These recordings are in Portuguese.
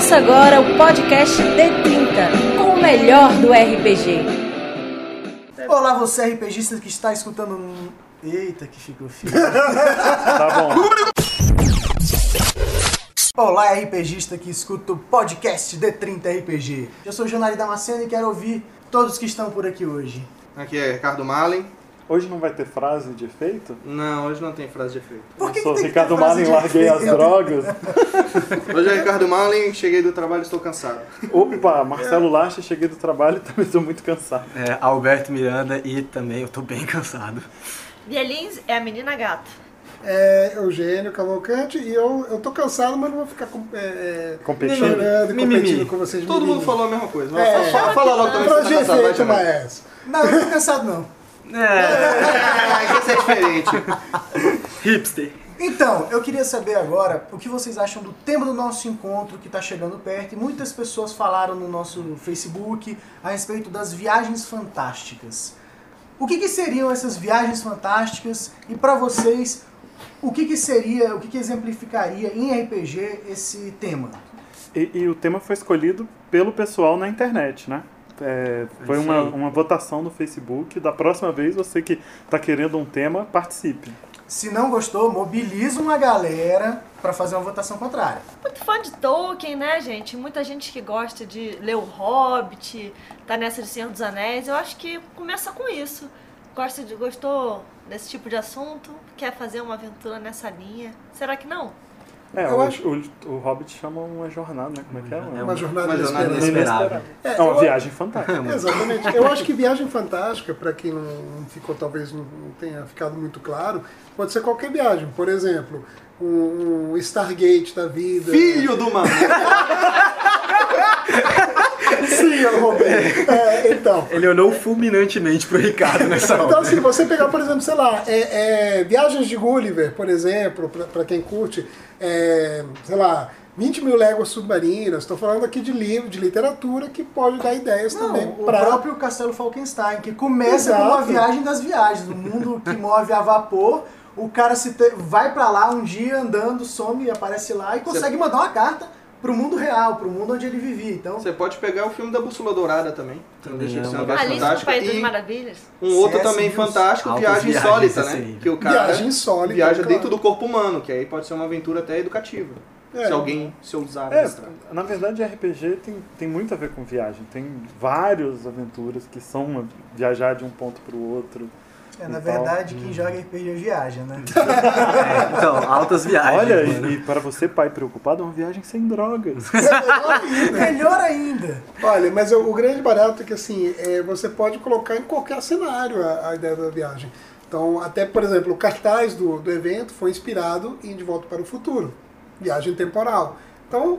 Começa agora o podcast D30 com o melhor do RPG. Olá, você RPGista que está escutando. um- Eita, que ficou feio. Tá bom. Olá, RPGista que escuta o podcast D30 RPG. Eu sou o Jonari Damasceno e quero ouvir todos que estão por aqui hoje. Aqui é Ricardo Malin. Hoje não vai ter frase de efeito? Não, hoje não tem frase de efeito. Por que Eu sou que tem que ter Ricardo frase Malin, de larguei as drogas. Hoje é Ricardo Malin, cheguei do trabalho e estou cansado. Opa, Marcelo Lacha, cheguei do trabalho e também estou muito cansado. É, Alberto Miranda e também eu tô bem cansado. Bielins é a menina gata. É Eugênio Cavalcante e eu, eu tô cansado, mas não vou ficar com, é, é, Competindo. e Mimimi. competindo com vocês. Todo mimimi. mundo falou a mesma coisa. É. fala, fala logo também Pra tá cansado, vai, mas... Não, eu não tô cansado não. É, isso é diferente. hipster. Então, eu queria saber agora o que vocês acham do tema do nosso encontro que está chegando perto. E muitas pessoas falaram no nosso Facebook a respeito das viagens fantásticas. O que, que seriam essas viagens fantásticas? E para vocês, o que, que seria, o que, que exemplificaria em RPG esse tema? E, e o tema foi escolhido pelo pessoal na internet, né? É, foi isso uma, aí. uma votação no Facebook. Da próxima vez, você que está querendo um tema, participe. Se não gostou, mobiliza uma galera para fazer uma votação contrária. Muito fã de Tolkien, né, gente? Muita gente que gosta de ler o Hobbit, tá nessa de Senhor dos Anéis. Eu acho que começa com isso. Gosta de, gostou desse tipo de assunto? Quer fazer uma aventura nessa linha? Será que não? É, Eu o, acho- o, o Hobbit chama uma jornada, né? Como é que é? É Uma jornada Uma jornada. Inesperável. É, É uma viagem fantástica. Exatamente. Eu acho que viagem fantástica, para quem não ficou, talvez não tenha ficado muito claro, pode ser qualquer viagem. Por exemplo, um, um Stargate da vida. Filho do mano. Sim, eu roubei. É, então. Ele olhou fulminantemente pro Ricardo nessa hora. Então, assim, você pegar, por exemplo, sei lá, é, é, Viagens de Gulliver, por exemplo, pra- pra quem curte, é, sei lá, 20 mil léguas submarinas, estou falando aqui de livro, de literatura, que pode dar ideias Não, também o para próprio Castelo Falkenstein, que começa com uma Exato. viagem das viagens, do mundo que move a vapor. O cara se te- vai pra lá um dia andando, some e aparece lá e consegue mandar uma carta pro mundo real, pro mundo onde ele vivia. Então, Você pode pegar o filme da Bússola Dourada também. Também é uma fantástica. País das Maravilhas. um outro C.S. também fantástico, Viagem Insólita, né? Que o cara Viagem insólita, viaja claro. dentro do corpo humano, que aí pode ser uma aventura até educativa. É. Se alguém se ousar É, na verdade, RPG tem, tem muito a ver com viagem. Tem várias aventuras que são viajar de um ponto para o outro. É, na Então, verdade, quem joga RPG viaja, né? É, então, altas viagens. Olha, mano. e, para você, pai preocupado, é uma viagem sem drogas. Melhor ainda. Olha, mas o, o grande barato é que assim, é, você pode colocar em qualquer cenário a, a ideia da viagem. Então, até, por exemplo, o cartaz do, do evento foi inspirado em De Volta para o Futuro. Viagem temporal. Então,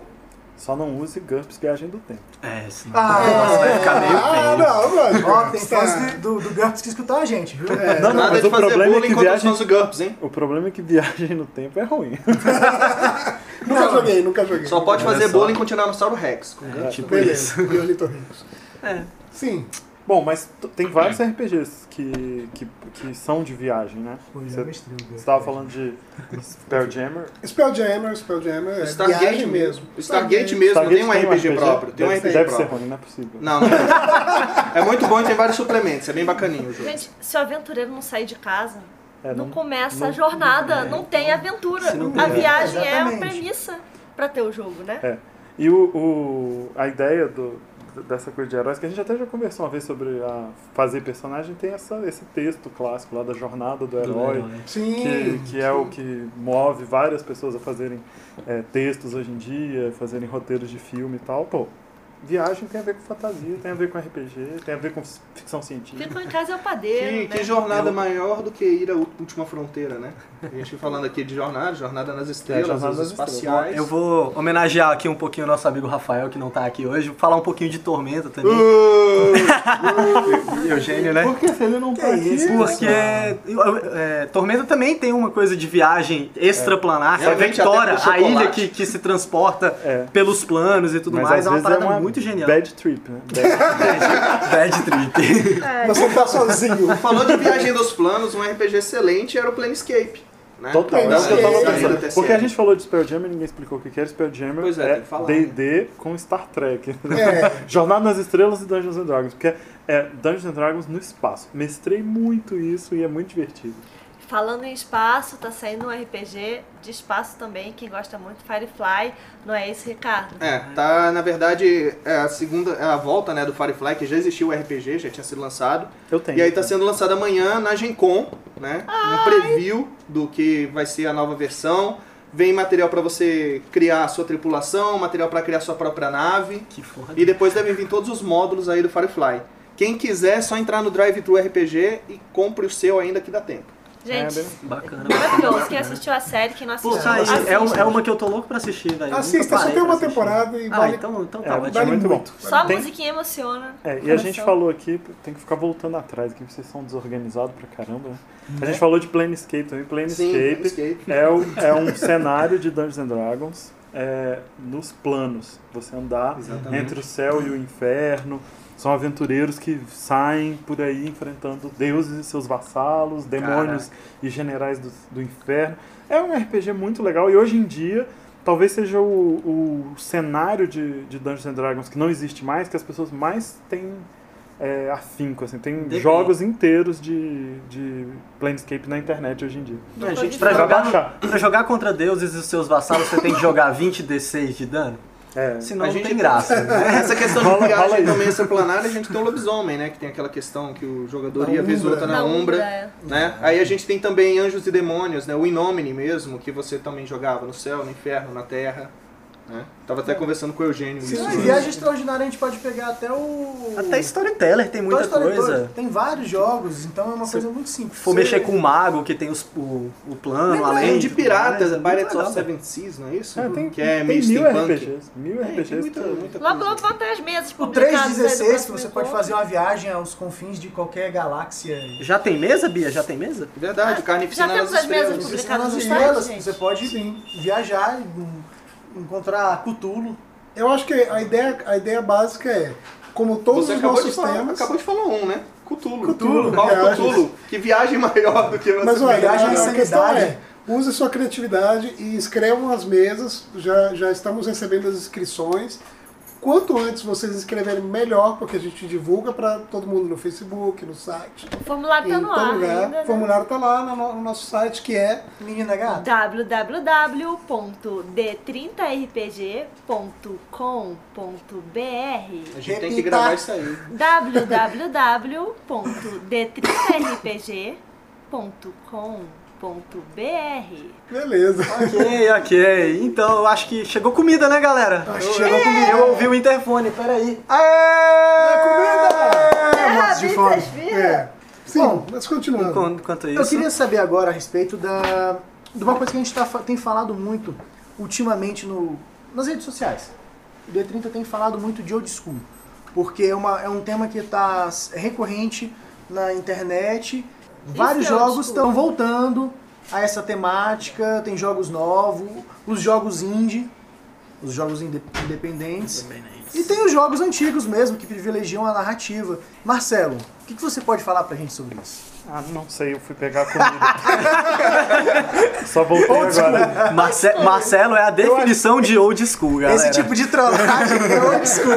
Só não use GURPS Viagem do Tempo. É, senão Ah, vai ficar meio ah, não, mano. Ó, tem Tá. fãs do, do GURPS que escutam a gente, viu? Não, não, Nada mas de o fazer problema é bullying que contra viagem... GURPS, hein? O problema é que viagem no tempo é ruim. Nunca joguei, nunca joguei. Só pode fazer só. bullying com Tiranossauro Rex. Com É, tipo isso. Beleza, e ornitorrincos. É. Sim, Bom, mas tem vários RPGs que, que, que são de viagem, né? Você GURPS. estava falando de Spelljammer. Spelljammer, Spelljammer, é Stargate viagem mesmo. Stargate mesmo Stargate tem um RPG, próprio. Tem um deve, RPG deve ser próprio. ruim, não é possível. Não, não. É muito bom e tem vários suplementos. É bem bacaninho o jogo. Gente, se o aventureiro não sair de casa, É, não, não- começa não- a jornada, é, não tem aventura. não A viagem é a premissa pra ter o jogo, né? É. E o, o, a ideia do, dessa coisa de heróis, que a gente até já conversou uma vez sobre a fazer personagem, tem essa, esse texto clássico lá da jornada do Do herói. herói. Sim. Que, que é o que move várias pessoas a fazerem é, textos hoje em dia, fazerem roteiros de filme e tal. Pô, viagem tem a ver com fantasia, tem a ver com RPG, tem a ver com ficção científica. Ficam em casa é o padeiro, Que, né? que jornada maior do que ir à última fronteira, né? A gente falando aqui de jornada, jornada nas estrelas, jornada os nas espaciais. Eu vou homenagear aqui um pouquinho o nosso amigo Rafael, que não tá aqui hoje, falar um pouquinho de Tormenta também. Uh, Eugênio, né? Por que se ele não tá aqui? Porque é, Tormenta também tem uma coisa de viagem extraplanar, que é a Vectora, a ilha que, que se transporta É. pelos planos e tudo Mas mais. às É uma vezes parada é uma muito genial. bad trip, né? Bad trip. Você tá sozinho. Falou de viagem dos planos, um RPG excelente era o Planescape. Né? Total, é o que eu tava pensando. Porque a gente falou de Spell Jammer e ninguém explicou o que era Spell Jammer. Pois é, tem que falar, D&D com Star Trek. É. Jornada nas Estrelas e Dungeons and Dragons. Porque é Dungeons and Dragons no espaço. Mestrei muito isso e é muito divertido. Falando em espaço, tá saindo um RPG de espaço também. Quem gosta muito, Firefly. Não é esse, Ricardo? É, tá, na verdade, é a segunda, é a volta, né, do Firefly, que já existiu o RPG, já tinha sido lançado. Eu tenho. E aí tá sendo lançado amanhã na Gen Con, né? Um preview do que vai ser a nova versão. Vem material pra você criar a sua tripulação, material pra criar a sua própria nave. Que foda. E depois devem vir todos os módulos aí do Firefly. Quem quiser, é só entrar no Drive Thru RPG e compre o seu ainda que dá tempo. Gente, É, Bacana. maravilhoso. Quem assistiu a série, quem não Pô, assistiu, tá aí. assiste. É, um- é uma que eu tô louco pra assistir, velho. Assista, só tem uma temporada e Ah, vale. então, então É, tá é muito bom. Só a Tem- musiquinha emociona. É, e a gente falou aqui, tem que ficar voltando atrás, que vocês são desorganizados pra caramba, né? A gente falou de Planescape também. Planescape é, o- é um cenário de Dungeons and Dragons é, nos planos. Você andar Exatamente. entre o céu e o inferno. São aventureiros que saem por aí enfrentando deuses e seus vassalos, demônios e generais do, do inferno. É um RPG muito legal e hoje em dia talvez seja o, o cenário de, de Dungeons and Dragons que não existe mais, que as pessoas mais têm é, afinco. Assim. Tem Depende. jogos inteiros de, de Planescape na internet hoje em dia. É, gente, Pra pra Pra jogar, baixar. pra jogar contra deuses e os seus vassalos, você tem que jogar 20 D6 de dano. É. Senão A não gente- tem graça. né? Essa questão de viagem também, essa planária, a gente tem o lobisomem, né? Que tem aquela questão que o jogador Na ia vez outra na Na Umbra. Umbra, é. Né? Aí a gente tem também Anjos e Demônios, né? O Inomine mesmo, que você também jogava no céu, no inferno, na terra. Né? Tava até conversando com o Eugênio Se isso. antes. viagem extraordinária a gente pode pegar até o. Até Storyteller tem muita Toy Story coisa. Tem vários jogos, então é uma coisa muito simples. Se for mexer com o mago, que tem os, o, o plano, Lembra além de piratas, é Pirates of. Seven Seas, não é isso? É, tem, que é tem meio mil. RPGs. Mil É, RPGs. tem muita, muita Logo, logo vão ter as mesas O publicadas aí do 316, que próximo você pode fazer uma viagem aos confins de qualquer galáxia. Já tem mesa, Bia? Já tem mesa? Verdade, Carnificina Já temos nas as mesas estrelas. publicadas Nas estrelas, você pode viajar encontrar Cthulhu. Eu acho que a ideia, a ideia básica é, como todos Você os nossos falar, temas. acabou de falar um, né? Cthulhu. Cthulhu, Qual. Cthulhu? Que viagem maior do que você Mas olha, viagem a, a questão é, use sua criatividade e escrevam as mesas. Já, já estamos recebendo as inscrições. Quanto antes vocês inscreverem, melhor, porque a gente divulga para todo mundo no Facebook, no site. O formulário tá em no todo ar lugar. ainda, né? O formulário está lá no, no nosso site, que é Menina gata. www.d30rpg.com.br A gente tem que gravar isso aí. www.d30rpg.com.br beleza. Ok, ok. Então, eu acho que chegou comida, né, galera? Acho que chegou comida. Eu ouvi o interfone, peraí. É comida! Mortos de fome. É. Sim, Bom, mas continuando. Enquanto, enquanto Eu isso... queria saber agora a respeito da, de uma coisa que a gente tá, tem falado muito ultimamente no, nas redes sociais. O D30 tem falado muito de old school, porque é, uma, é um tema que está recorrente na internet. Vários é jogos estão voltando a essa temática, tem jogos novos, os jogos indie, os jogos inde- independentes. E tem os jogos antigos mesmo, que privilegiam a narrativa. Marcelo, o que, que você pode falar pra gente sobre isso? Ah, não sei, eu fui pegar comida. Só voltei agora. Marce- Marcelo é a definição de old school, galera. Esse tipo de trollagem é old school.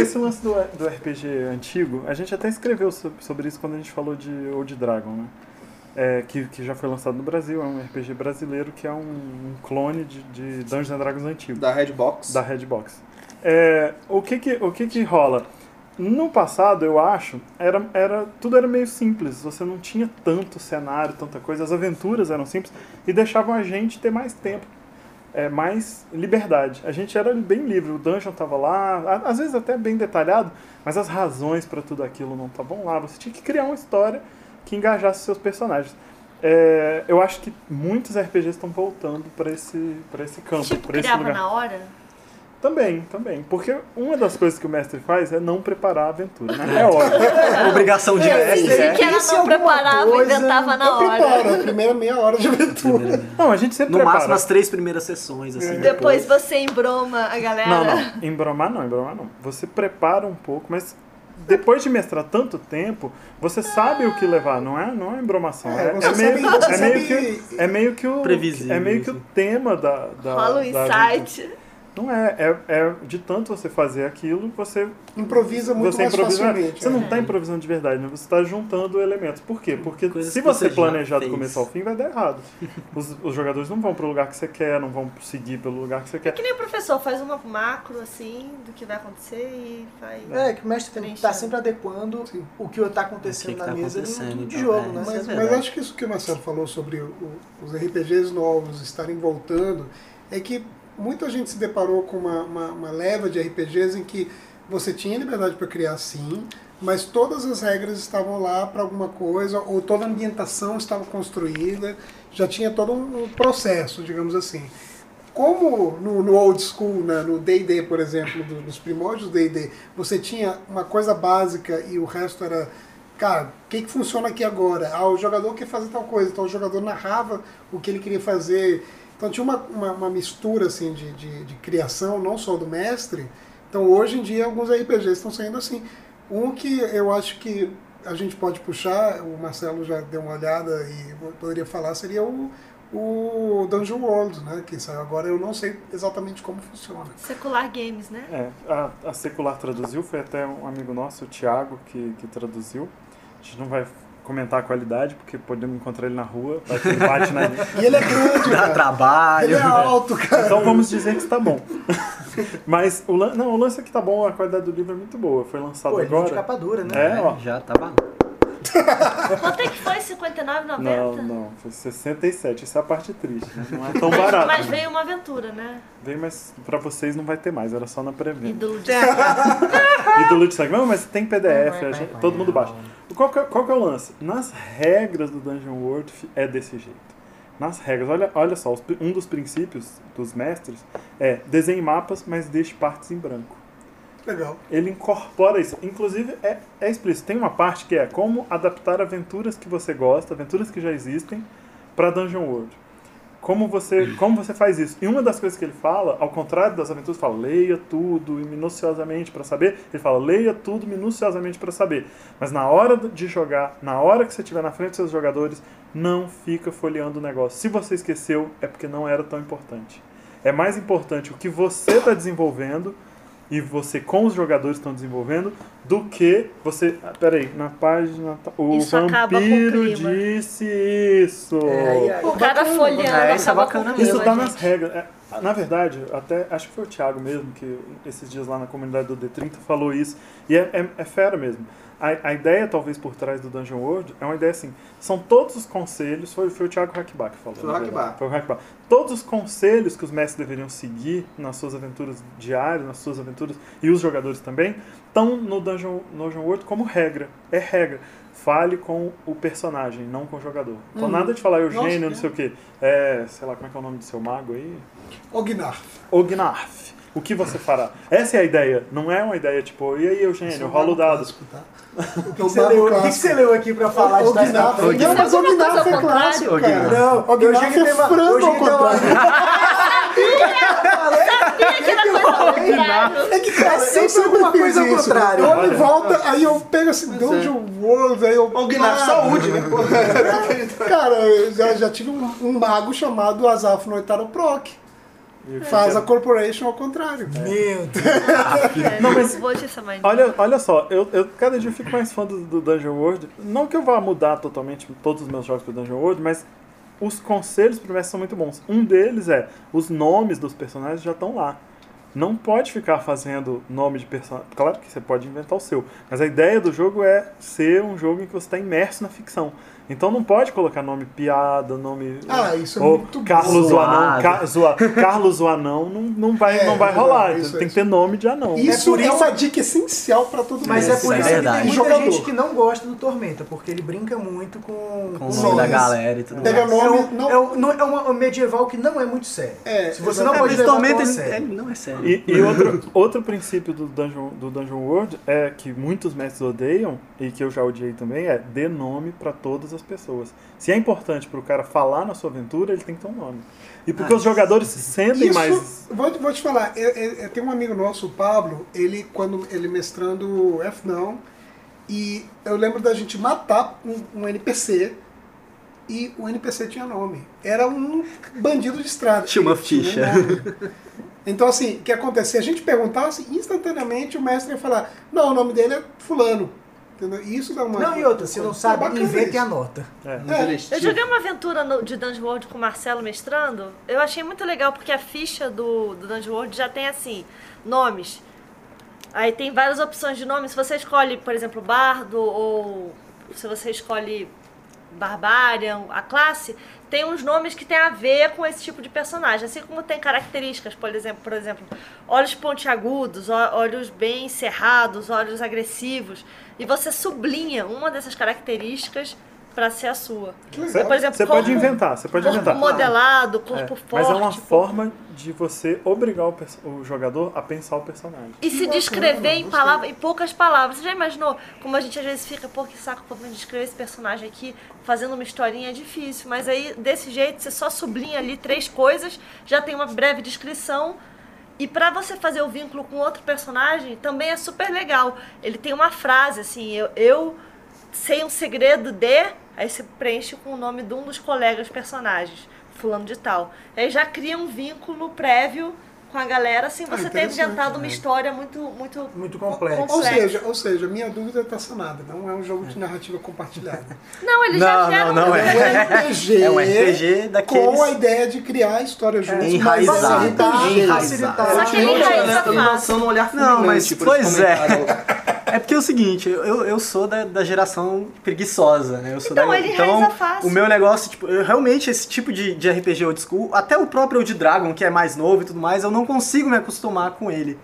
Esse lance do, do RPG antigo, a gente até escreveu so- sobre isso quando a gente falou de Old Dragon, né? É, que, que já foi lançado no Brasil, é um RPG brasileiro que é um, um clone de, de Dungeons and Dragons antigo. Da Redbox. da Redbox. É, o que que, o que que rola? No passado, eu acho, era, era, tudo era meio simples. Você não tinha tanto cenário, tanta coisa. As aventuras eram simples e deixavam a gente ter mais tempo, é, mais liberdade. A gente era bem livre. O dungeon tava lá, às vezes até bem detalhado, mas as razões para tudo aquilo não estavam lá. Você tinha que criar uma história que engajasse seus personagens. É, eu acho que muitos RPGs estão voltando para esse, pra esse campo, Tipo, esse criava lugar. na hora? Também, também. Porque uma das coisas que o mestre faz é não preparar a aventura, né? É óbvio. Obrigação de É, mestre, né? que ela não preparava, coisa, inventava na hora. preparo a primeira meia hora de aventura. Não, a gente sempre No prepara. máximo as três primeiras sessões, assim. Depois você embroma a galera. Não, não. Embromar não, embromar não. Você prepara um pouco, mas depois de mestrar tanto tempo, você sabe o que levar, não é, não é embromação. É, É, é meio, sabe- é meio que é meio que o Previsível, é meio que o assim. tema da, da Rola um insight. Não é, é, é de tanto você fazer aquilo, você Improvisa muito você mais improvisa. facilmente. Você não é. está improvisando de verdade, né? Você está juntando elementos. Por quê? Porque Coisas se que você você planejar do começo ao fim, vai dar errado. Os, os jogadores não vão para o lugar que você quer, não vão seguir pelo lugar que você É quer. que nem o professor, faz uma macro assim do que vai acontecer e faz. É, que o mestre que Preenchendo. sempre adequando Sim. o que está acontecendo O que que na tá mesa acontecendo, de, então, jogo, é. né? Mas, é mas verdade. acho que isso que o Marcelo falou sobre o- os RPGs novos estarem voltando é que muita gente se deparou com uma, uma, uma leva de RPGs em que você tinha liberdade para criar sim, mas todas as regras estavam lá para alguma coisa, ou toda a ambientação estava construída, já tinha todo um processo, digamos assim. Como no, no old school, né, no D&D, por exemplo, do- nos primórdios do D&D, você tinha uma coisa básica e o resto era, cara, o que, que funciona aqui agora? Ah, o jogador quer fazer tal coisa, então o jogador narrava o que ele queria fazer. Então tinha uma, uma, uma mistura assim de, de, de criação, não só do mestre. Então hoje em dia alguns RPGs estão saindo assim. Um que eu acho que a gente pode puxar, o Marcelo já deu uma olhada e poderia falar, seria o, o Dungeon World, né? Que saiu agora, eu não sei exatamente como funciona. Secular Games, né? É, a, a Secular traduziu, foi até um amigo nosso, o Thiago, que, que traduziu. A gente não vai comentar a qualidade, porque podemos encontrar ele na rua, ele bate na E ele é grande, Dá cara. trabalho. Ele é alto, cara. Então vamos dizer que está bom. Mas o, lan- não, o lance é que tá bom, a qualidade do livro é muito boa. Foi lançado Pô, ele vem de agora. capa dura, né? É, ó. Já tá bom. Quanto é que foi? 59,90? Não, não, foi 67. Isso é a parte triste, né? Não é tão barato. Mas veio uma aventura, né? Vem, mas pra vocês não vai ter mais, era só na pré-venda. Ídolo de E do Lute Sangue, não, mas tem PDF, gente- todo mundo baixa. Qual que, é, qual que é o lance? Nas regras do Dungeon World é desse jeito. Nas regras, olha, olha só, um dos princípios dos mestres é desenhe mapas, mas deixe partes em branco. Legal. Ele incorpora isso. Inclusive, é, é explícito. Tem uma parte que é como adaptar aventuras que você gosta, aventuras que já existem, para Dungeon World. Como você, como você faz isso? E uma das coisas que ele fala, ao contrário das aventuras, fala leia tudo e minuciosamente para saber. Ele fala leia tudo minuciosamente para saber. Mas na hora de jogar, na hora que você estiver na frente dos seus jogadores, não fica folheando o negócio. Se você esqueceu, é porque não era tão importante. É mais importante o que você está desenvolvendo e você com os jogadores estão desenvolvendo do que você. Ah, peraí, na página. tá- O Isso acaba com o vampiro clima. disse isso. É, aí- O cara folheando É, isso é acaba bacana mesmo. Isso tá gente. nas regras. É, na verdade, até acho que foi o Thiago mesmo que esses dias lá na comunidade do D30 falou isso. E é, é, é fera mesmo. A, a ideia, talvez, por trás do Dungeon World é uma ideia assim: são todos os conselhos. Foi, foi o Thiago Hackbach que falou. Foi o. Hackbach. Foi o Hackbach. Todos os conselhos que os mestres deveriam seguir nas suas aventuras diárias, nas suas aventuras, e os jogadores também, estão no Dungeon, no Dungeon World como regra. É regra. Fale com o personagem, não com o jogador. Então, Uhum. nada de falar Eugênio, Nossa, não sei o quê. É, sei lá, como é que é o nome do seu mago aí? Ognarf. Ognarf. O que você fará? Essa é a ideia. Não é uma ideia tipo, e aí, Eugênio, rola o dado. Clássico, tá? O que, É o que você leu, o que, você leu aqui pra falar de frente? Não, mas Ognarf coisa é clássico, cara. Não, Ognarf Eugênio é uma- frango ao uma- contrário. É que cara, Eu sempre alguma fiz coisa ao contrário. Eu olho em volta, aí eu pego assim, Dungeon World, aí eu... O Gnarf, saúde, né? Cara, eu já, já tive um, um mago chamado Azaf Noitaro Proc. Faz a Corporation ao contrário. Meu Deus. É, Não, mas- Vou te chamar de- Olha, olha só, eu, eu cada dia eu fico mais fã do, do Dungeon World. Não que eu vá mudar totalmente todos os meus jogos pro Dungeon World, mas os conselhos pro mestre são muito bons. Um deles é, os nomes dos personagens já estão lá. Não pode ficar fazendo nome de personagem. Claro que você pode inventar o seu, mas a ideia do jogo é ser um jogo em que você está imerso na ficção. Então não pode colocar nome piada, nome. Ah, isso é ou muito Carlos o Anão. Ca, zoa- Carlos o Anão não, não vai, É, não vai é rolar. então isso tem é que ter nome de anão. Isso por é, isso- uma dica essencial pra todo mundo. Mas é Isso por é isso que verdade. tem muita Jogador. gente que não gosta do Tormenta, porque ele brinca muito com, Com o nome da galera e tudo Pega mais. nome, É, um, não- é, um, não- é um medieval que não é muito sério. É, Se você não É, pode mas levar Tormenta, ele, sério. ele não é sério. E, e outro, outro princípio do Dungeon, do Dungeon World é que muitos mestres odeiam, e que eu já odiei também, é dê nome pra todas as pessoas. Se é importante pro cara falar na sua aventura, ele tem que ter um nome. E porque Ah, os jogadores se sentem Isso, mais. vou, vou te falar, eu, eu- eu tenho um amigo nosso, o Pablo, ele, quando ele mestrando F não, E eu lembro da gente matar um, um NPC e o NPC tinha nome. Era um bandido de estrada. Tinha uma ficha. um nome. Então, assim, o que acontece? Se a gente perguntasse, instantaneamente o mestre ia falar: não, o nome dele é Fulano. Entendeu? E isso dá uma. Não, e outra, se não É sabe, bacana inventa e anota. É. Eu joguei uma aventura no- de Dungeon World com o Marcelo mestrando. Eu achei muito legal porque a ficha do, do Dungeon World já tem assim, nomes. Aí tem várias opções de nomes. Se você escolhe, por exemplo, Bardo ou se você escolhe Barbarian, a classe, tem uns nomes que tem a ver com esse tipo de personagem. Assim como tem características, por exemplo, por exemplo, olhos pontiagudos, olhos bem cerrados, olhos agressivos. E você sublinha uma dessas características para ser a sua. Você, Por exemplo, você pode corpo- inventar, você pode corpo inventar. modelado, É, corpo forte. mas é uma corpo- forma de você obrigar o, o jogador a pensar o personagem. E se descrever em, gostei. palavra, em poucas palavras. Você já imaginou como a gente às vezes fica, pô, que saco pra mim descrever esse personagem aqui, fazendo uma historinha é difícil. Mas aí, desse jeito, você só sublinha ali três coisas, já tem uma breve descrição. E pra você fazer o vínculo com outro personagem, também é super legal. Ele tem uma frase, assim, eu, eu sei um segredo de... Aí você preenche com o nome de um dos colegas personagens, fulano de tal. Aí já cria um vínculo prévio com a galera, sem Ah, você ter interessante, inventado uma né? história muito, muito, Muito complexo. Ou seja, ou seja, minha dúvida está sanada. Não é um jogo de narrativa compartilhada. Não, ele já Não, gera não, não um- É um RPG, É um RPG daqueles- com a ideia de criar história juntos, mas é Enraizado. RPG. Enraizado. Só que ele Continua, enraiza né? Tô fácil. lançando um olhar Não, mas pois é. É porque é o seguinte, eu, eu sou da, da geração preguiçosa, né? Eu sou Então, da, ele então fácil. o meu negócio, tipo, eu, realmente esse tipo de, de RPG old school, até o próprio Old Dragon, que é mais novo e tudo mais, eu não consigo me acostumar com ele.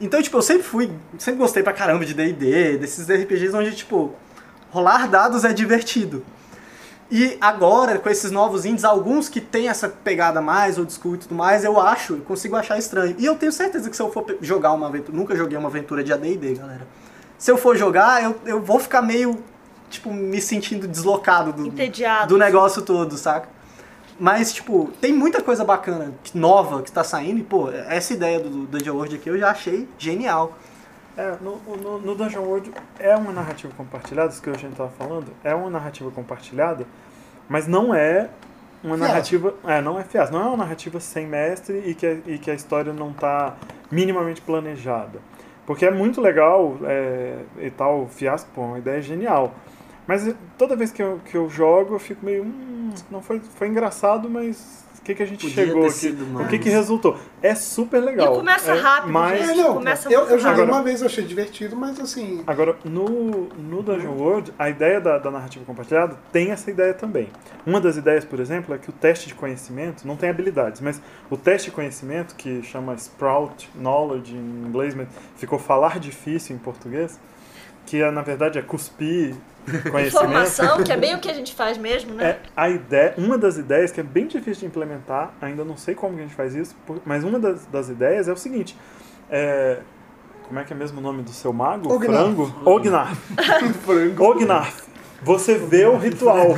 Então, tipo, eu sempre fui, sempre gostei pra caramba de D&D, desses RPGs onde, tipo, rolar dados é divertido. E agora, com esses novos indies, alguns que tem essa pegada mais old school e tudo mais, eu acho, eu consigo achar estranho. E eu tenho certeza que se eu for jogar uma aventura, nunca joguei uma aventura de AD&D, galera. Se eu for jogar, eu, eu vou ficar meio, tipo, me sentindo deslocado do, Entediado. do negócio todo, saca? Mas, tipo, tem muita coisa bacana, nova, que tá saindo, e, pô, essa ideia do, do Dungeon World aqui eu já achei genial. É, no, no, no Dungeon World é uma narrativa compartilhada, isso que a gente tava falando, é uma narrativa compartilhada, mas não é uma Fiasco. narrativa. É, não é fiasco, não é uma narrativa sem mestre e que, a- e que a história não tá minimamente planejada. Porque é muito legal é, e tal, fiasco, pô, uma ideia genial. Mas toda vez que eu, que eu jogo, eu fico meio. Hum, não foi, foi engraçado, mas que, que a gente Podia chegou aqui? sido O mais. que, que resultou? É super legal. E começa é, rápido, mas, gente. É, não, Começa eu, eu joguei Agora- uma vez, eu achei divertido, mas assim. Agora, no, no Dungeon World, a ideia da, da narrativa compartilhada tem essa ideia também. Uma das ideias, por exemplo, é que o teste de conhecimento não tem habilidades, mas o teste de conhecimento, que chama Sprout Knowledge em inglês, mas ficou falar difícil em português, que é, na verdade é cuspir. Informação, que é bem o que a gente faz mesmo, né? É a ideia, uma das ideias que é bem difícil de implementar, ainda não sei como que a gente faz isso, mas uma das, das ideias é o seguinte: é, como é que é mesmo o nome do seu mago? Ognarf. Frango? Ognarf. Ognarf. Você vê o ritual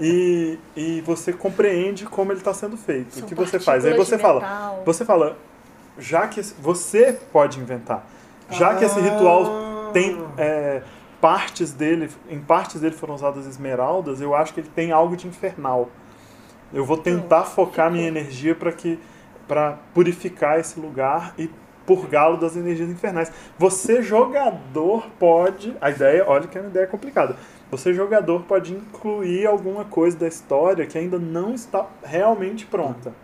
e, e você compreende como ele está sendo feito. São o que você faz? Aí você fala, metal. você fala, já que esse- você pode inventar, já que esse ritual tem é, partes dele, em partes dele foram usadas esmeraldas, eu acho que ele tem algo de infernal. Eu vou tentar focar minha energia para que para purificar esse lugar e purgá-lo das energias infernais. Você jogador pode, a ideia, olha que é uma ideia complicada. Você jogador pode incluir alguma coisa da história que ainda não está realmente pronta.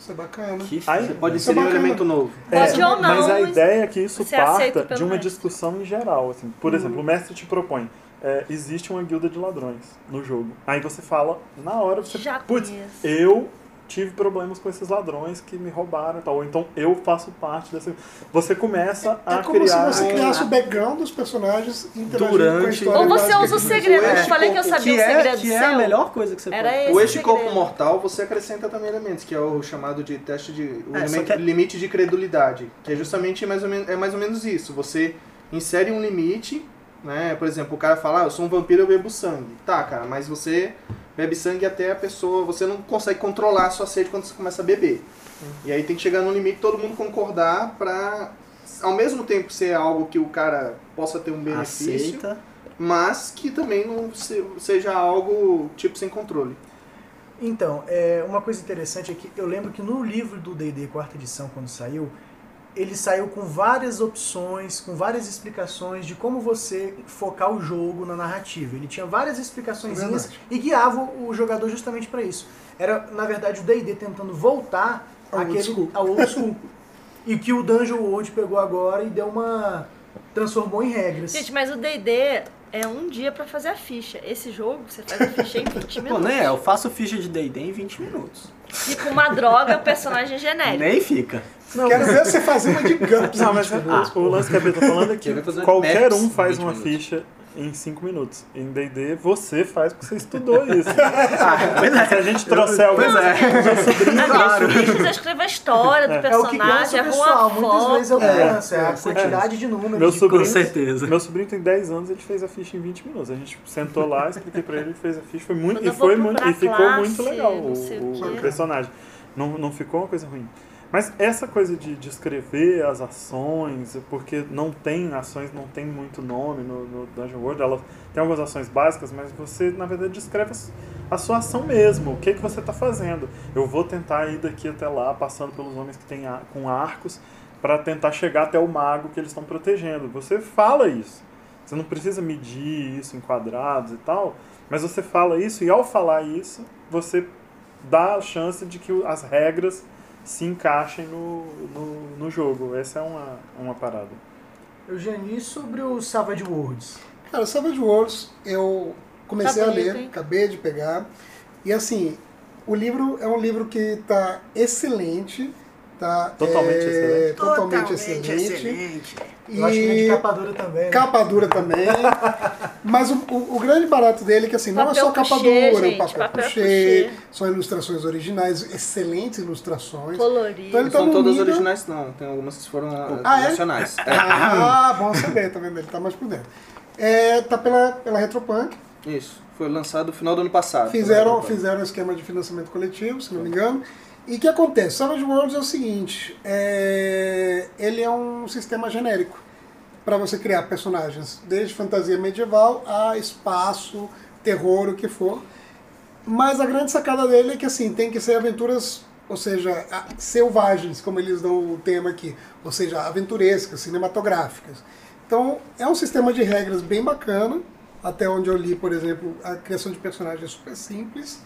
Isso é bacana. Que Aí- Você pode Isso é um elemento novo. Pode ou não, Mas a mas ideia é que isso parta de uma mestre. discussão em geral. Assim. Por exemplo, o mestre te propõe, é, existe uma guilda de ladrões no jogo. Aí você fala, na hora você, Já putz, conheço." eu tive problemas com esses ladrões que me roubaram e tal. Ou então eu faço parte dessa... Você começa a É como criar... se você criasse o background dos personagens interagindo com a Durante- história Ou você usa o segredo. Eu É, falei que eu sabia que o é, segredo que é a melhor coisa que você Era pode esse O segredo. corpo mortal, você acrescenta também elementos, que é o chamado de teste de. O É, que é- limite de credulidade. Que é justamente mais ou menos, é mais ou menos isso. Você insere um limite, né? Por exemplo, o cara fala, ah, eu sou um vampiro, eu bebo sangue. Tá, cara, mas você bebe sangue até a pessoa. Você não consegue controlar a sua sede quando você começa a beber. E aí tem que chegar no limite todo mundo concordar pra ao mesmo tempo ser algo que o cara possa ter um benefício, Aceita. mas que também não se- seja algo tipo sem controle. Então, é, uma coisa interessante é que eu lembro que no livro do D&D quarta edição, quando saiu, ele saiu com várias opções, com várias explicações de como você focar o jogo na narrativa. Ele tinha várias explicações Verdade. e guiava o jogador justamente para isso. Era, na verdade, o D&D tentando voltar Ao old àquele, school. ao old school. e que o Dungeon World pegou agora e deu uma... transformou em regras. Gente, mas o D&D é um dia pra fazer a ficha. Esse jogo, você faz a ficha em 20 Pô, minutos. né? Eu faço ficha de D&D em 20 minutos. Fica uma droga, o personagem genérico. Nem fica. Quero ver você fazer uma de GURPS. Não, mas 20 é- minutos. o lance que a Bia tá falando é que qualquer um faz 20 uma minutos. ficha em 5 minutos. Em D&D, você faz porque você estudou isso. Pois é. Se a gente trouxer algum... Pois é. A minha ficha já escreve a história do É o que cansa personagem, o arruma pessoal, a muitas vezes é o que foto. cansa, é a quantidade de números. Meu de sobrinho- Com certeza. Meu sobrinho tem 10 anos, ele fez a ficha em 20 minutos. A gente sentou lá, expliquei pra ele, ele fez a ficha, foi muito, Quando e eu foi muito, e ficou classe, muito legal o, o o personagem. Não, não ficou uma coisa ruim. Mas essa coisa de descrever as ações, porque não tem ações, não tem muito nome no, no Dungeon World, ela tem algumas ações básicas, mas você, na verdade, descreve a su- a sua ação mesmo, o que, que você está fazendo. Eu vou tentar ir daqui até lá, passando pelos homens que têm ar- com arcos, para tentar chegar até o mago que eles estão protegendo. Você fala isso. Você não precisa medir isso em quadrados e tal, mas você fala isso e ao falar isso, você dá a chance de que as regras se encaixem no, no, no jogo. Essa é uma, uma parada. Eugênio, e sobre o Savage Worlds? Cara, Savage Worlds, eu comecei Tá a ler, hein? acabei de pegar. E assim, o livro é um livro que tá excelente. Tá, Totalmente é, excelente. Totalmente, excelente. Eu acho que ele é de E capa dura também. né? capa dura também. Mas o, o- o grande barato dele é que assim, não é Papel só capa dura, gente, o papel papel couché, couché. são ilustrações originais, excelentes ilustrações. Colorido. Então tá são todas originais, não. Tem algumas que foram ah, Ah, é? nacionais. É. Ah, bom saber, tá vendo? Ele tá mais por dentro. É, tá pela, pela Retropunk. Isso. Foi lançado no final do ano passado. Fizeram, fizeram um esquema de financiamento coletivo, se não me engano. E o que acontece? Savage Worlds é o seguinte: é, ele é um sistema genérico para você criar personagens, desde fantasia medieval a espaço, terror, o que for. Mas a grande sacada dele é que assim, tem que ser aventuras, ou seja, selvagens, como eles dão o tema aqui, ou seja, aventurescas, cinematográficas. Então, é um sistema de regras bem bacana, até onde eu li, por exemplo, a criação de personagens é super simples.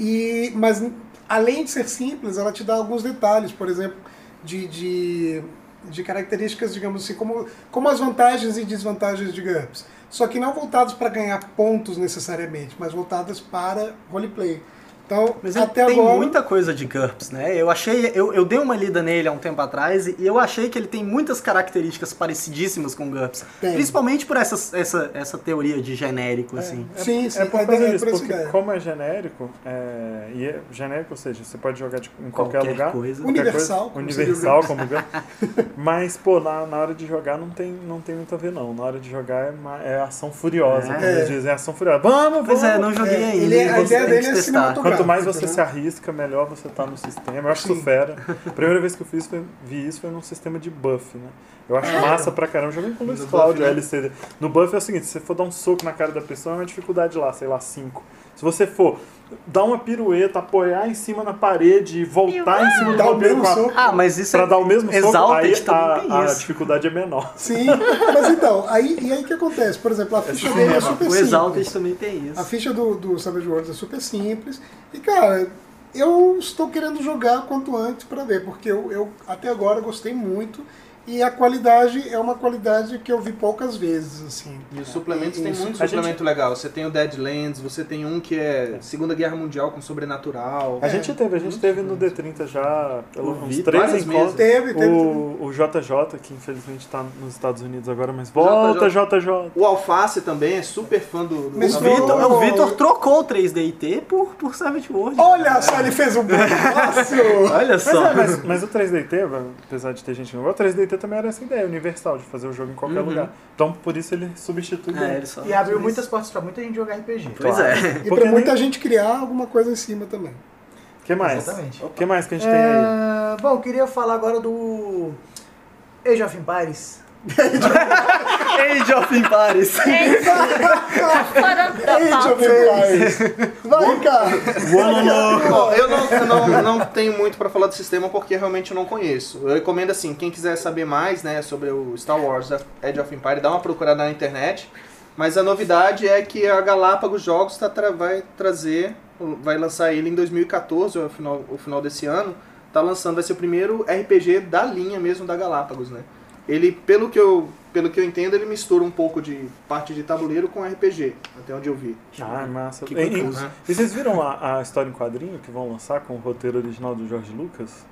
E, mas além de ser simples, ela te dá alguns detalhes, por exemplo, de, de, de características, digamos assim, como, como as vantagens e desvantagens de GURPS. Só que não voltados para ganhar pontos necessariamente, mas voltadas para roleplay. Então, Mas ele até tem agora. muita coisa de GURPS, né? Eu achei, eu, eu dei uma lida nele há um tempo atrás e eu achei que ele tem muitas características parecidíssimas com GURPS. Tem. Principalmente por essa, essa, essa teoria de genérico, assim. Sim, sim, É por a causa é disso, porque ideia. como é genérico, é, e é genérico, ou seja, você pode jogar de- em qualquer, Qualquer lugar. coisa. qualquer Universal, coisa, como universal, como GURPS. Mas, pô, na, na hora de jogar não tem, não tem muito a ver, não. Na hora de jogar é, ma- é ação furiosa, É. como eles dizem, é ação furiosa. Vamos, Pois é, vamos! não joguei É, ainda. ele é- a ideia dele é cinematográfica. Quanto mais você se arrisca, melhor você tá no sistema. Eu acho isso fera. A primeira vez que eu fiz, foi- vi isso foi num sistema de buff, né? Eu acho massa pra caramba. Joguei com o Luiz Cláudio, né? LCD. No buff é o seguinte, se você for dar um soco na cara da pessoa, é uma dificuldade lá, sei lá, 5. Se você for dar uma pirueta, apoiar em cima na parede e voltar em cima do Dá o vampiro mesmo com a- soco. Ah, mas isso Pra é... dar o mesmo soco, Exalted aí também a, tem a isso. dificuldade é menor. Sim, mas então, aí, e aí o que acontece? Por exemplo, a ficha dele é super O simples. Exalted também tem isso. A ficha do, do Savage Worlds é super simples. E, cara, eu estou querendo jogar quanto antes para ver, porque eu, eu até agora gostei muito. E a qualidade é uma qualidade que eu vi poucas vezes, assim. E os suplementos tem Isso. muito A gente- suplemento legal. Você tem o Deadlands, você tem um que é Segunda Guerra Mundial com sobrenatural. A gente teve, a gente teve no D30 já pelo, uns três várias encontros. Teve, teve. O, o JJ, que infelizmente está nos Estados Unidos agora, mas volta JJ. O Alface também é super fã do, do Mas O Vitor- Vitor, o Vitor trocou o 3DT por, por Savage World. Olha só, ele fez um bom negócio! Olha Mas, só. é, mas, mas o 3DT, apesar de ter gente que não gosta, o 3DT também era essa ideia universal, de fazer o jogo em qualquer Uhum. lugar. Então por isso ele substitui É, ele E abriu muitas portas pra muita gente jogar RPG. Pois é. E Porque pra muita nem- gente criar alguma coisa em cima também. O que mais? Exatamente. O que mais que a gente tem aí? É, bom, eu queria falar agora do Age of Empires. Age of Empires. Isso. Fora da Age pauta. of Empires. Vai, cara. Bom, eu não, eu não, não tenho muito pra falar do sistema porque realmente eu não conheço. Eu recomendo assim, quem quiser saber mais, né, sobre o Star Wars Edge of Empire, dá uma procurada na internet. Mas a novidade é que a Galápagos Jogos tá tra- vai trazer, vai lançar ele em 2014, ou o final, o final desse ano. Tá lançando, vai ser o primeiro RPG da linha mesmo da Galápagos, né? Ele, pelo que eu, pelo que eu entendo, ele mistura um pouco de parte de tabuleiro com RPG, até onde eu vi. Ah, massa. Que E, e- curioso. e vocês viram a, a história em quadrinho que vão lançar com o roteiro original do Jorge Lucas?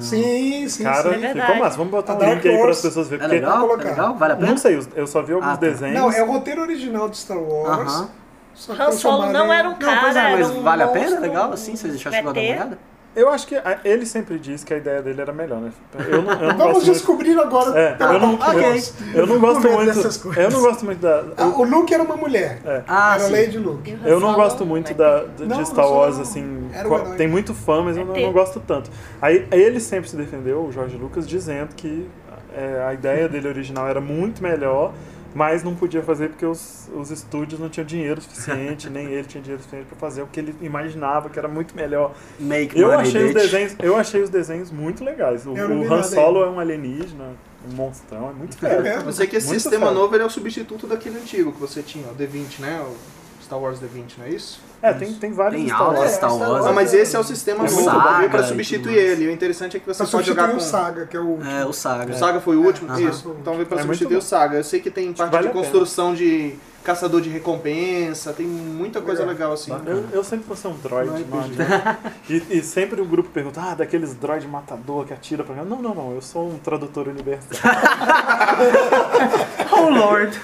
Sim, sim, Cara, sim. É ficou massa. Vamos botar A um Dark link aí para as pessoas verem. É porque legal? É colocar. legal? Vale a pena? Não sei, eu só vi alguns Ah, tá. desenhos. Não, é o roteiro original de Star Wars. Só que Han Solo não era um Não, cara, pois é, era mas um vale a pena? monstro, Legal, assim? Vocês que vai dar uma olhada? Eu acho que a- ele sempre disse que a ideia dele era melhor, né? Eu não, eu não Vamos gosto muito- descobrir agora. É, eu não, Ok. eu, eu não gosto muito. dessas coisas. Eu não gosto muito da. Ah, o Luke era uma mulher. Ah, era sim. Lady Luke. Eu não gosto muito da, de Não, Star não Wars, assim. Tem muito fã, mas eu não, ET. não gosto tanto. Aí ele sempre se defendeu, o Jorge Lucas, dizendo que é, a ideia dele original era muito melhor, mas não podia fazer porque os, os estúdios não tinham dinheiro suficiente, nem ele tinha dinheiro suficiente para fazer o que ele imaginava que era muito melhor. Make Eu achei os bitch. desenhos, eu achei os desenhos muito legais. O, o Han Solo é um alienígena, um monstrão, é muito É mesmo? Eu sei que esse Muito sistema foda. novo ele é o substituto daquele antigo que você tinha, o D20, né? O Star Wars D20, não é isso? É, tem, tem vários Tem Star aula, Wars. Star Star Wars. Wars. Ah, mas esse é o sistema É novo, Saga pra substituir ele. O interessante é que você Pra pode jogar com... o Saga, que é o último. É, o Saga. O Saga foi o último? Aham. Isso. Então veio pra É substituir o Saga. Eu sei que tem parte Vale de construção de caçador de recompensa, tem muita coisa Legal. legal assim. Eu, eu sempre vou ser um droid, é. E, e sempre o grupo pergunta, ah, daqueles droid matador que atira pra cá. Não, não, não, eu sou um tradutor universal. Oh, Lord.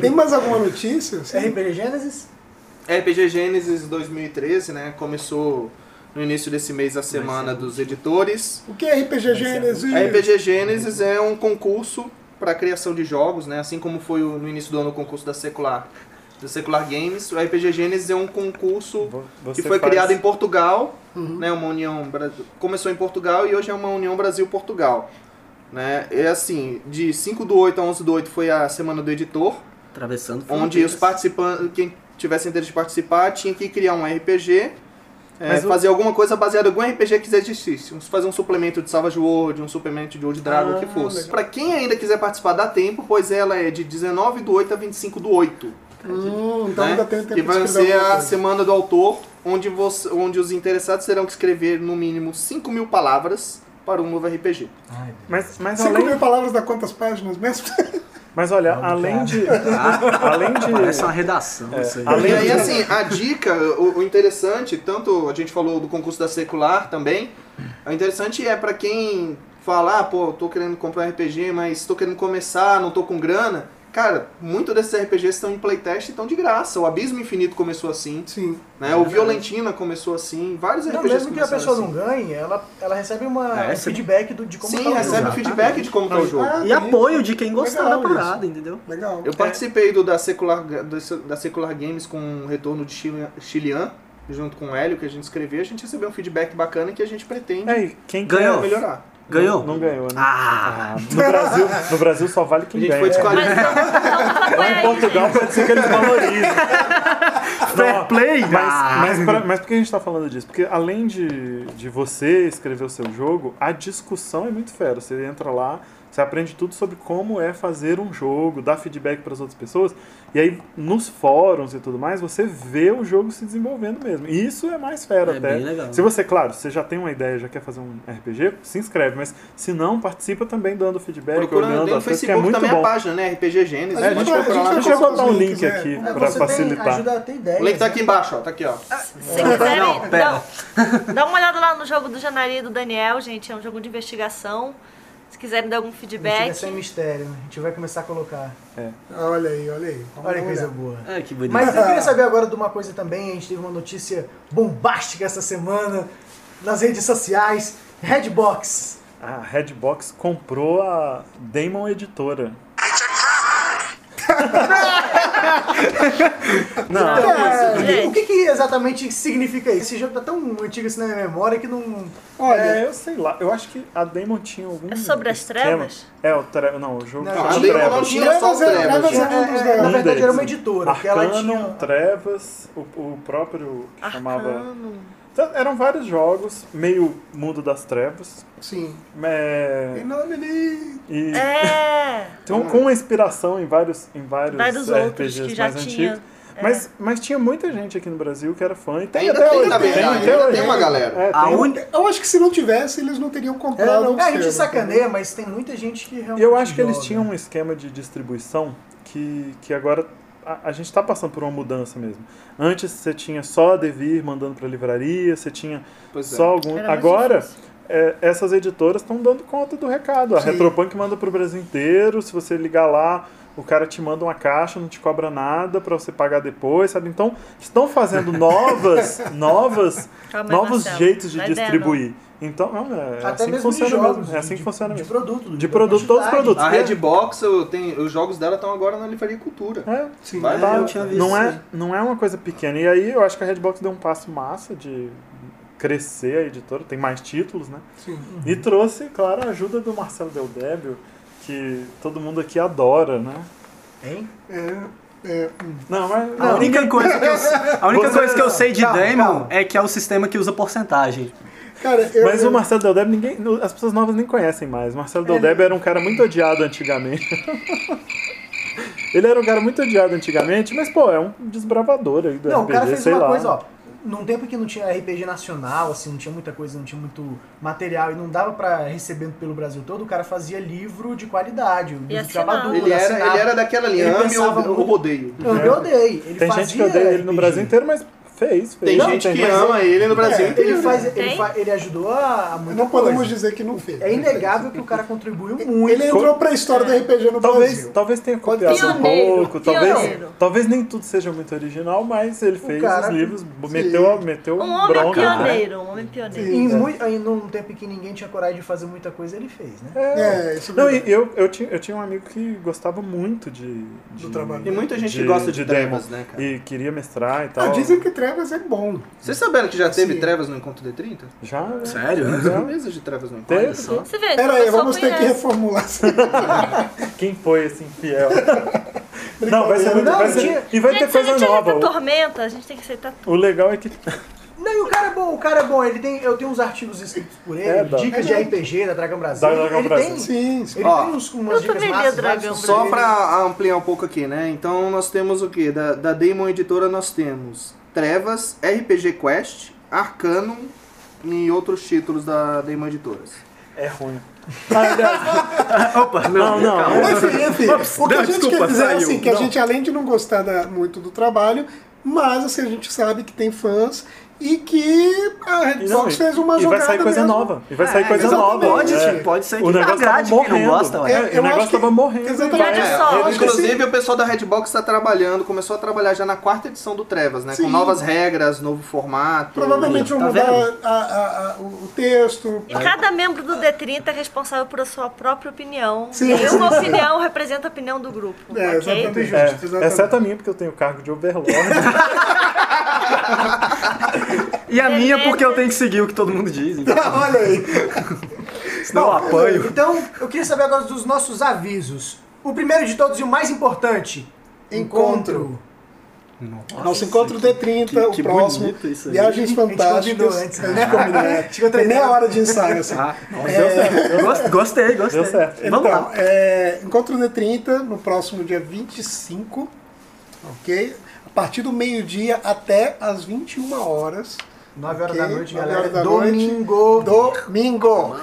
Tem mais alguma notícia? Sim. RPG Genesis? RPG Gênesis 2013, né? Começou no início desse mês a semana dos editores. O que é RPG Gênesis? RPG Gênesis é um concurso para criação de jogos, né? Assim como foi o- no início do ano o concurso da Secular, da Secular Games. O RPG Gênesis é um concurso Vo- que você foi faz- criado em Portugal, Uhum. né? Uma união começou em Portugal e hoje é uma união Brasil-Portugal, né? É assim, de 5 do 8 a 11 do 8 foi a semana do editor, Atravessando onde os fronteiras. participantes, quem tivesse interesse de participar, tinha que criar um RPG, é, Mas o- fazer alguma coisa baseada em algum RPG que já existisse. Um- Fazer um suplemento de Savage World, um suplemento de Old Dragon, o que Ah, fosse. Pra quem ainda quiser participar, dá tempo, pois ela é de 19 do 8 a 25 do 8. Hum, então né? ainda tem tempo que vai ser a coisa. semana do autor, onde, você, onde os interessados terão que escrever no mínimo 5 mil palavras para um novo RPG. Mas, mas, Cinco além, mil palavras dá quantas páginas mesmo? mas olha, além de. Ah, além de. Parece uma redação É, isso aí. além E aí, de- assim, a dica, o, o interessante, tanto a gente falou do concurso da secular também, o interessante é pra quem fala, ah, pô, tô querendo comprar um RPG, mas tô querendo começar, não tô com grana. Cara, muitos desses RPGs estão em playtest e estão de graça. O Abismo Infinito começou assim, Sim. né? O Violentina começou assim, vários Não, RPGs mesmo que a pessoa assim. não ganhe, ela, ela recebe uma, É, um você- feedback do, de como Sim, tá o recebe jogo. o feedback de como tá o jogo. Ah, E apoio de quem gostar Legal da isso. parada, entendeu? Legal. Eu participei do da Secular, do- da Secular Games com um retorno de Chile- Chilian, junto com o Hélio, que a gente escreveu. A gente recebeu um feedback bacana que a gente pretende É, quem Ganhou. quer melhorar. Ganhou? Não, não ganhou, né? Ah! Ah, no, Brasil, no Brasil só vale A quem gente ganha. então, Lá em Portugal pode ser que eles valorizem. Fair play! Mas, Ah. mas, pra- mas por que a gente tá falando disso? Porque além de, de você escrever o seu jogo, a discussão é muito fera. Você entra lá, você aprende tudo sobre como é fazer um jogo, dar feedback para as outras pessoas. E aí, nos fóruns e tudo mais, você vê o jogo se desenvolvendo mesmo. E isso é mais fera É até. bem legal. Se você, claro, você já tem uma ideia, já quer fazer um RPG, se inscreve. Mas se não, participa também dando feedback, Procura olhando tem as coisas, que é Facebook muito também bom. a página, né? RPG Gênesis. A É, gente pode a gente Deixa eu botar um link links, é. aqui É, para tem, facilitar. a ideias. O link tá né? aqui embaixo, ó. Tá aqui, ó. Se quiserem, Não, pera. dá, dá uma olhada lá no jogo do Janari e do Daniel, gente. É um jogo de investigação. Se quiserem dar algum Mentira, feedback. Isso é mistério. A gente vai começar a colocar. Olha aí, olha aí. Vamos Olha que coisa boa. Ah, que bonito. Mas eu queria saber agora de uma coisa também. A gente teve uma notícia bombástica essa semana nas redes sociais. Redbox. A Redbox comprou a Damon Editora. Não, É, Gente. o que, que exatamente significa isso? Esse jogo tá tão antigo assim na minha memória que não. Olha, é, eu sei lá. Eu acho que a Demon tinha algum. É sobre as esquema. trevas? É, o tre... Não, o jogo Não, chama a Demon não Trevas. tinha só Trevas é- trevas. Trevas tinha- é um dos É, dela. na verdade era uma editora, porque ela tinha. Trevas, o, o próprio chamava. Arcano. Então, eram vários jogos, meio mundo das trevas. sim. É, de... e É. então, com inspiração em vários, em vários, Vários RPGs que já mais tinha. antigos. Mas, mas tinha muita gente aqui no Brasil que era fã e tem Ainda até tem, hoje. verdade, até ainda hoje. tem uma galera. É, A tem- única- Eu acho que se não tivesse, eles não teriam É, comprado não, o é, a gente sacaneia, mas tem muita gente que realmente. Eu acho que eles tinham um esquema de distribuição que, que agora a, a gente está passando por uma mudança mesmo. Antes você tinha só a Devir mandando para livraria, você tinha Pois é. só algum. Era Agora é, essas editoras estão dando conta do recado. A Sim. Retropunk manda para o Brasil inteiro. Se você ligar lá, o cara te manda uma caixa, não te cobra nada para você pagar depois, sabe? Então estão fazendo novas, novas, Calma novos Marcelo. jeitos de distribuir. Então, não, é, Até assim que mesmo de funciona jogos. mesmo. É de- assim que de- funciona De mesmo. produto. De produto, todos os produtos. A Redbox, eu tenho, os jogos dela estão agora na Livraria Cultura. É, Sim. Vai tá, tinha visto não, isso é, não é uma coisa pequena. E aí eu acho que a Redbox deu um passo massa de crescer a editora, tem mais títulos, né? Sim. E trouxe, claro, a ajuda do Marcelo Del Débio, que todo mundo aqui adora, né? Hein? É, é, hum. Não, mas. A única coisa que eu, a única Você- coisa que eu sei de Calma, Daemon calma. é que é o sistema que usa porcentagem. Cara, eu, Mas eu- o Marcelo Del Débio, ninguém, as pessoas novas nem conhecem mais. O Marcelo Del Ele- Débio era um cara muito odiado antigamente. Ele era um cara muito odiado antigamente, mas, pô, é um desbravador aí do Não, o RPG, cara fez sei uma lá. coisa, ó. Num tempo que não tinha RPG nacional, assim, não tinha muita coisa, não tinha muito material e não dava pra receber pelo Brasil todo, o cara fazia livro de qualidade, o livro trabalhador, Ele era, assinava. ele era daquela linha, Ele ame ou, rodeio. Eu me odeio. Ele Tem fazia gente que odeia ele no RPG. Brasil inteiro, mas fez. fez. Tem Não, gente que mas ama ele no Brasil É, inteiro. ele, faz, ele, Tem? fa- ele ajudou a, muita não podemos coisa. dizer que não fez. É inegável que o cara contribuiu muito. Ele entrou pra história do RPG no Talvez, Brasil. talvez tenha copiado um pouco, talvez, Pioneiro. talvez nem tudo seja muito original, mas ele fez cara- os livros, meteu, meteu Um homem bronca. né? pioneiro, um homem pioneiro. Em, Sim. mui- em num tempo que ninguém tinha coragem de fazer muita coisa, ele fez, né? É, isso Não, mesmo. e eu, eu, tinha, eu tinha um amigo que gostava muito de, de Do trabalho. Tem muita gente que gosta de trevas, Demon, né, cara? E queria mestrar e tal. Ah, dizem que Trevas é bom. Vocês souberam que já teve Sim. trevas no Encontro D30? Já? né? Sério? Tem mesa de trevas no Encontro. Teve. Só. Você vê, Pera aí, vamos ter que reformular. Quem foi esse infiel? Não, vai ser muito. Não, vai ser- tinha- e vai Gente, ter coisa gente nova. O, tormenta, a gente tem que aceitar tudo. o legal é que. Não, e o cara é bom, o cara é bom. Ele tem, eu tenho uns artigos escritos por ele, É, dicas de É, RPG da Dragão Brasil. Da Dragão ele Brasil. tem, Sim, sim. ele Ó, tem uns, umas dicas massas, Dragão Só pra ampliar um pouco aqui, né? Então nós temos o que? Da, da Demon Editora nós temos Trevas, RPG Quest, Arcanum e outros títulos da Demon Editoras. É ruim. Opa, não, não. Enfim, enfim. O que Não, a gente desculpa, quer dizer é saiu. assim, que a Não. gente, além de não gostar da- muito do trabalho, mas assim, a gente sabe que tem fãs e que a E não, Redbox e- fez uma e jogada vai sair coisa mesmo. nova. E vai sair É, coisa exatamente. nova. Pode, É. tipo, pode ser O que negócio tava quem não morrendo. gosta. É, É, eu o acho negócio que- tava morrendo. Exatamente. e que Inclusive o pessoal da Redbox está trabalhando, começou a trabalhar já na quarta edição do Trevas, né? Sim. Com novas regras, novo formato. Provavelmente vão Tá mudar a- a- a- o texto. E cada membro do D30 é responsável por a sua própria opinião. Sim, Nenhuma sim. opinião representa a opinião do grupo. É, ok? exatamente. É, Justo, exatamente. exceto a minha, porque eu tenho o cargo de overlord. E a minha porque eu tenho que seguir o que todo mundo diz. Então, Olha aí. senão eu apanho. Então, eu queria saber agora dos nossos avisos. O primeiro de todos e o mais importante. Encontro. Nosso encontro D30, que- o que próximo. isso. Viagens A gente combinou fantásticas. antes, né? É. Que Tem meia hora de ensaio, assim. Ah, nossa, deu certo. Gost- Gostei, gostei. Deu certo. Vamos então, lá. é, encontro D30 no próximo dia 25, ok? A partir do meio-dia até as 21 horas. 9 horas Ok, da noite, galera. horas da noite. Domingo. Domingo.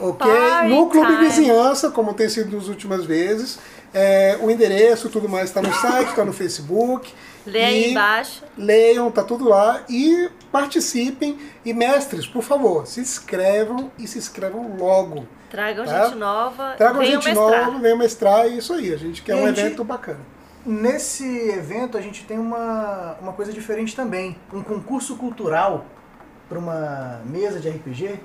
Ok? Party No Clube time. Vizinhança, como tem sido nas últimas vezes. É, o endereço, tudo mais está no site, está no Facebook. Lê aí embaixo. Leiam, tá tudo lá. E participem. E mestres, por favor, se inscrevam e se inscrevam logo. Tragam Tá? gente nova. Tragam gente mestrar. nova, venham mestrar, e isso aí. A gente quer E um evento bacana. Nesse evento a gente tem uma, uma coisa diferente também. Um concurso cultural para uma mesa de RPG.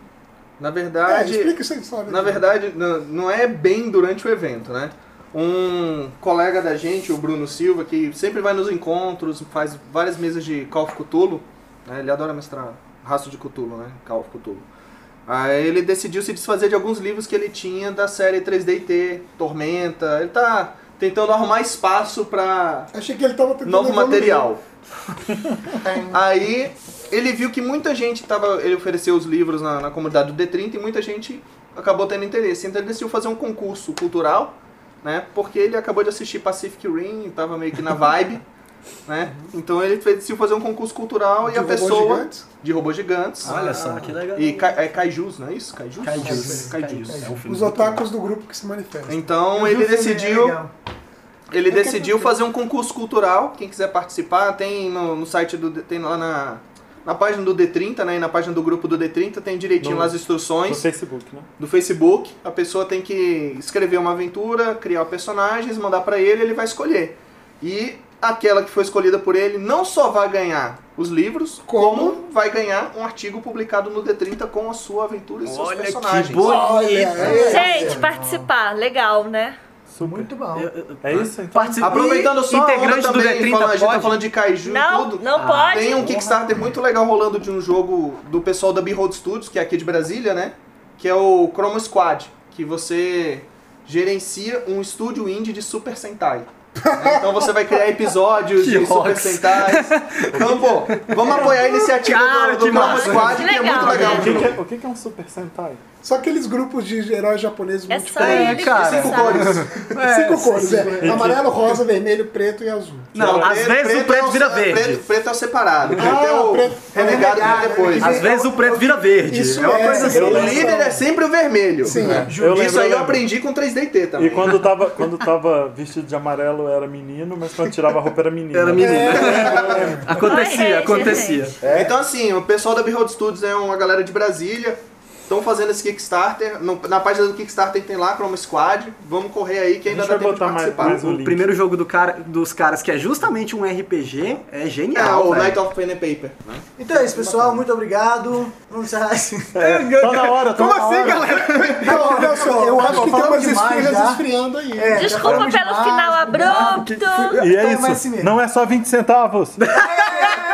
Na É, verdade, explica essa história. na aí. verdade, não, não é bem durante o evento, né? um colega da gente, o Bruno Silva, que sempre vai nos encontros, faz várias mesas de Call of Cthulhu, né? ele adora mestrar raço de Cthulhu, né? Call of Cthulhu. Aí ele decidiu se desfazer de alguns livros que ele tinha da série 3DT, Tormenta. Ele tá tentando arrumar espaço pra Achei que ele tava tentando novo evoluir. material. Aí ele viu que muita gente tava. Ele ofereceu os livros na, na comunidade do D30 e muita gente acabou tendo interesse. Então ele decidiu fazer um concurso cultural, né? Porque ele acabou de assistir Pacific Rim, tava meio que na vibe. Né? Então ele decidiu fazer um concurso cultural De e a robôs pessoa. gigantes? De robôs gigantes. Olha só, que legal. E ca, é kaijus, não é isso? Kaijus? Kaijus. Kaijus. É um filme Os muito otakus do grupo que se manifestam. Então Eu ele é decidiu. Ele Eu decidiu fazer um concurso cultural. Quem quiser participar, tem no, no site do. Tem lá na, na página do D30, né? E na página do grupo do D30 tem direitinho No- lá as instruções Facebook, né? do Facebook. A pessoa tem que escrever uma aventura, criar personagens, mandar pra ele, ele vai escolher. E aquela que foi escolhida por ele não só vai ganhar os livros, como, Como? vai ganhar um artigo publicado no D30 com a sua aventura e seus Olha que personagens. bonito. Olha. Gente, participar, legal, né? Super. Muito bom. É isso, então? Participa- Aproveitando só a onda integrante do também, D30 falando- a gente tá falando de kaiju e Não, tudo. não pode. Tem um Kickstarter muito legal rolando de um jogo do pessoal da Behold Studios, que é aqui de Brasília, né? Que é o Chroma Squad, que você gerencia um estúdio indie de Super Sentai. Então você vai criar episódios Que de Super. Sentais. Então, pô, vamos apoiar a iniciativa Cara, do, do massa. Squad, Que que, é muito legal. O que, que é, o que que é um Super Sentai? Só aqueles grupos de heróis japoneses É muito só É, ele cara. que Cinco cores. Cinco cores, é. Amarelo, rosa, vermelho, preto e azul. Não, às vezes o preto é o- vira verde. Preto, preto é o separado. Preto Ah, é o preto- renegado vem depois. Às vezes o preto vira verde. Isso é uma é, coisa sim. assim. O líder é sempre o vermelho. Sim. né? Lembro, Isso aí eu aprendi com 3DT também. E quando tava, quando tava vestido de amarelo era menino, mas quando tirava a roupa era menina. Era menino. Acontecia, acontecia. É, Então assim, o pessoal da Behold Studios é uma galera de Brasília. Estão fazendo esse Kickstarter. No- na página do Kickstarter tem lá Chroma Squad. Vamos correr aí que ainda dá tempo de mais participar. mais o link. primeiro jogo do cara, dos caras, que é justamente um RPG, é É, genial. o velho. Night of Pen and Paper. né? Então é isso, pessoal. Muito obrigado. Vamos encerrar assim. Tá na hora, tá Como na assim, hora. galera? Não, só, eu acho que tem umas demais esfirras esfriando aí. É, Desculpa pelo demais, final obrigado. abrupto. E é Então isso. assim. Não é só 20 centavos. É